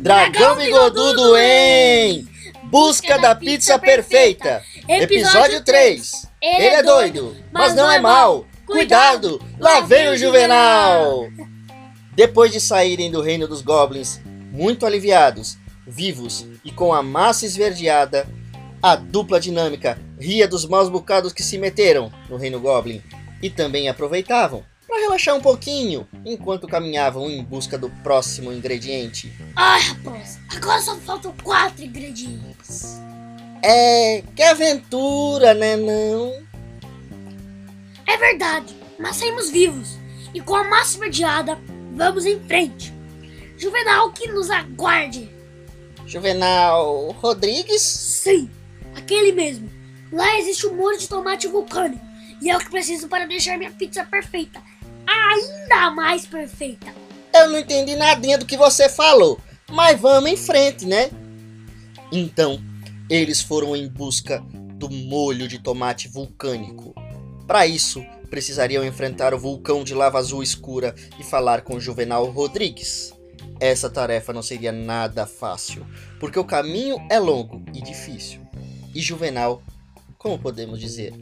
Dragão Bigodudo em Busca da Pizza Perfeita. Episódio 3. Ele é doido, mas não é mal. Cuidado, lá vem o Juvenal. Depois de saírem do reino dos goblins, muito aliviados, vivos e com a massa esverdeada, a dupla dinâmica ria dos maus bocados que se meteram no reino goblin e também aproveitavam para relaxar um pouquinho enquanto caminhavam em busca do próximo ingrediente. Ai, rapaz, agora só faltam quatro ingredientes. É, que aventura, né não? É verdade, mas saímos vivos e com a máxima diada, vamos em frente. Juvenal que nos aguarde. Juvenal Rodrigues? Sim, aquele mesmo. Lá existe um molho de tomate vulcânico e é o que preciso para deixar minha pizza perfeita ainda mais perfeita. Eu não entendi nadinha do que você falou, mas vamos em frente, né? Então, eles foram em busca do molho de tomate vulcânico. Para isso, precisariam enfrentar o vulcão de lava azul escura e falar com Juvenal Rodrigues. Essa tarefa não seria nada fácil, porque o caminho é longo e difícil. E Juvenal, como podemos dizer,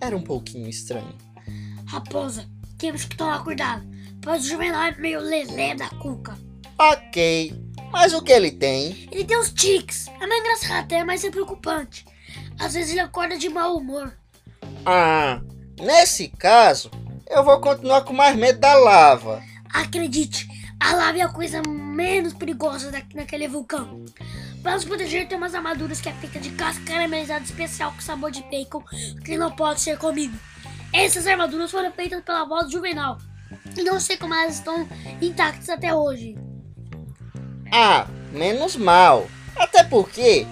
era um pouquinho estranho. Raposa, temos que tomar cuidado, pois o Juvenal é meio lelé da cuca. Ok, mas o que ele tem? Ele tem uns tics. É mais engraçado até, mas é preocupante. Às vezes ele acorda de mau humor. Ah, nesse caso, eu vou continuar com mais medo da lava. Acredite, a lava é a coisa menos perigosa da, naquele vulcão. Para nos proteger, tem umas armaduras que é feita de casca caramelizada especial com sabor de bacon que não pode ser comido. Essas armaduras foram feitas pela voz do Juvenal. E não sei como elas estão intactas até hoje. Ah, menos mal. Até porque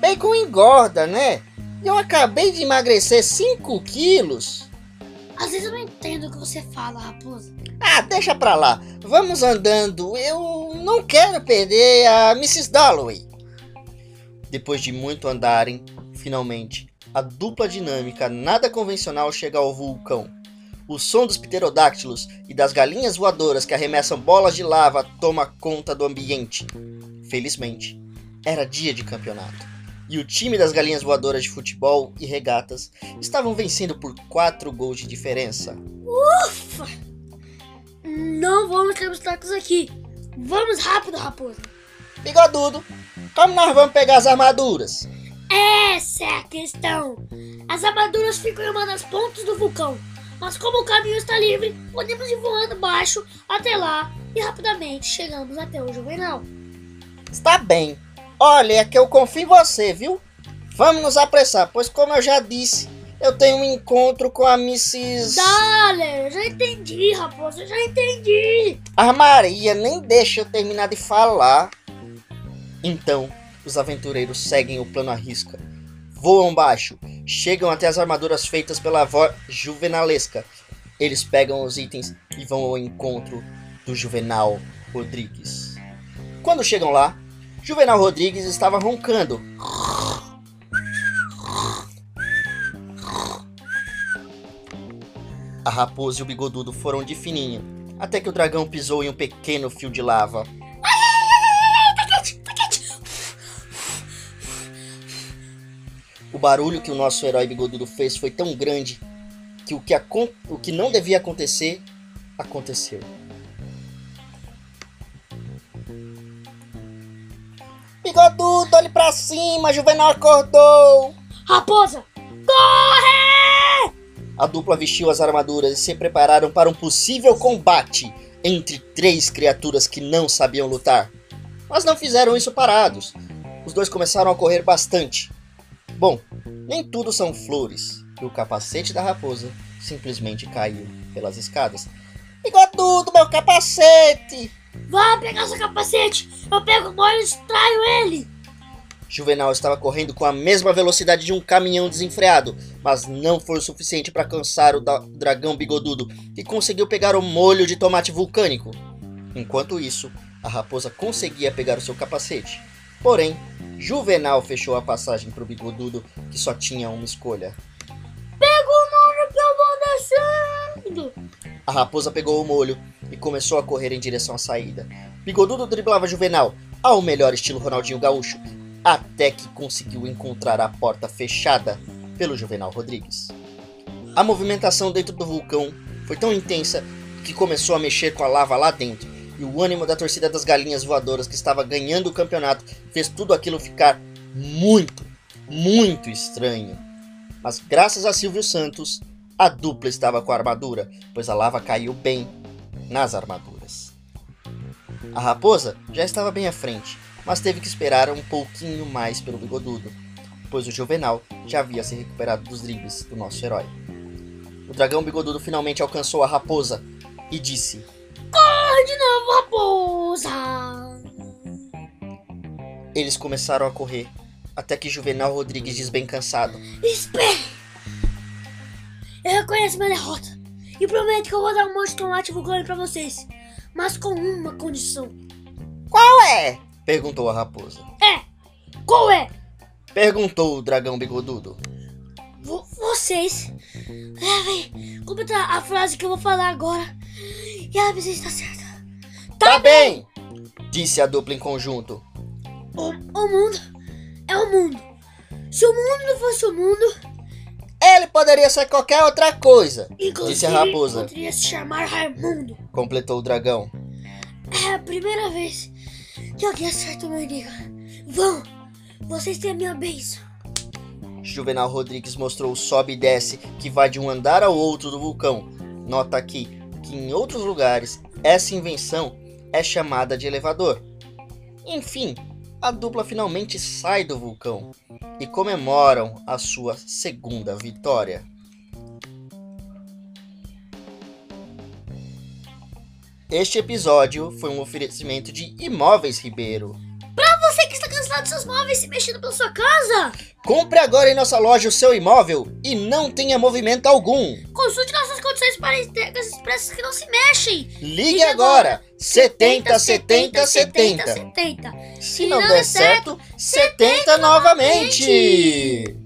bacon engorda, né? Eu acabei de emagrecer 5 quilos. Às vezes eu não entendo o que você fala, raposa. Ah, deixa pra lá. Vamos andando. Eu não quero perder a Mrs. Dalloway. Depois de muito andarem, finalmente a dupla dinâmica nada convencional chega ao vulcão. O som dos pterodáctilos e das galinhas voadoras que arremessam bolas de lava toma conta do ambiente. Felizmente, era dia de campeonato. E o time das galinhas voadoras de futebol e regatas estavam vencendo por 4 gols de diferença. Ufa! Não vamos ter obstáculos aqui. Vamos rápido, raposa. Bigodudo, como nós vamos pegar as armaduras? Essa é a questão. As armaduras ficam em uma das pontas do vulcão, mas como o caminho está livre, podemos ir voando baixo até lá e rapidamente chegamos até o Juvenal. Está bem. Olha, é que eu confio em você, viu? Vamos nos apressar, pois como eu já disse, eu tenho um encontro com a Mrs. Dale, já entendi, raposa, já entendi. A Maria nem deixa eu terminar de falar. Então, os aventureiros seguem o plano à risca. Voam baixo, chegam até as armaduras feitas pela avó juvenalesca. Eles pegam os itens e vão ao encontro do Juvenal Rodrigues. Quando chegam lá, Juvenal Rodrigues estava roncando. A raposa e o bigodudo foram de fininho, até que o dragão pisou em um pequeno fio de lava. Barulho que o nosso herói bigodudo fez foi tão grande que o que, o que não devia acontecer, aconteceu. Bigodudo, olhe pra cima, Juvenal acordou! Raposa, corre! A dupla vestiu as armaduras e se prepararam para um possível combate entre três criaturas que não sabiam lutar. Mas não fizeram isso parados. Os dois começaram a correr bastante, Bom, nem tudo são flores, e o capacete da raposa simplesmente caiu pelas escadas. Igual tudo, meu capacete! Vá pegar seu capacete! Eu pego o molho e extraio ele! Juvenal estava correndo com a mesma velocidade de um caminhão desenfreado, mas não foi o suficiente para cansar o dragão bigodudo, que conseguiu pegar o molho de tomate vulcânico. Enquanto isso, a raposa conseguia pegar o seu capacete. Porém, Juvenal fechou a passagem pro bigodudo, que só tinha uma escolha. Pega o molho que eu vou descendo! A raposa pegou o molho e começou a correr em direção à saída. Bigodudo driblava Juvenal, ao melhor estilo Ronaldinho Gaúcho, até que conseguiu encontrar a porta fechada pelo Juvenal Rodrigues. A movimentação dentro do vulcão foi tão intensa que começou a mexer com a lava lá dentro, e o ânimo da torcida das galinhas voadoras que estava ganhando o campeonato fez tudo aquilo ficar muito, muito estranho. Mas graças a Silvio Santos, a dupla estava com a armadura, pois a lava caiu bem nas armaduras. A raposa já estava bem à frente, mas teve que esperar um pouquinho mais pelo bigodudo, pois o Juvenal já havia se recuperado dos dribles do nosso herói. O dragão bigodudo finalmente alcançou a raposa e disse: de novo, raposa! Eles começaram a correr, até que Juvenal Rodrigues diz bem cansado: Espere! Eu reconheço minha derrota e prometo que eu vou dar um monte de tomate vulcânico pra vocês, mas com uma condição. Qual é? perguntou a raposa. É! Qual é? Perguntou o dragão bigodudo. Vo- vocês devem completar a frase que eu vou falar agora e ela precisa estar certa. Tá bem! Disse a dupla em conjunto. O, o mundo é o mundo. Se o mundo não fosse o mundo, Ele poderia ser qualquer outra coisa, inclusive disse a raposa. poderia se chamar Raimundo. Completou o dragão. É a primeira vez que alguém acerta o meu enigma. Vão, vocês têm a minha bênção. Juvenal Rodrigues mostrou o sobe e desce que vai de um andar ao outro do vulcão. Nota aqui que em outros lugares essa invenção é chamada de elevador. Enfim, a dupla finalmente sai do vulcão e comemoram a sua segunda vitória. Este episódio foi um oferecimento de Imóveis Ribeiro. Dos seus móveis se mexendo pela sua casa, Compre agora em nossa loja o seu imóvel e não tenha movimento algum. consulte nossas condições para entregas expressas que não se mexem. Ligue agora 70 70 70. 70. Se não der certo, 70 novamente.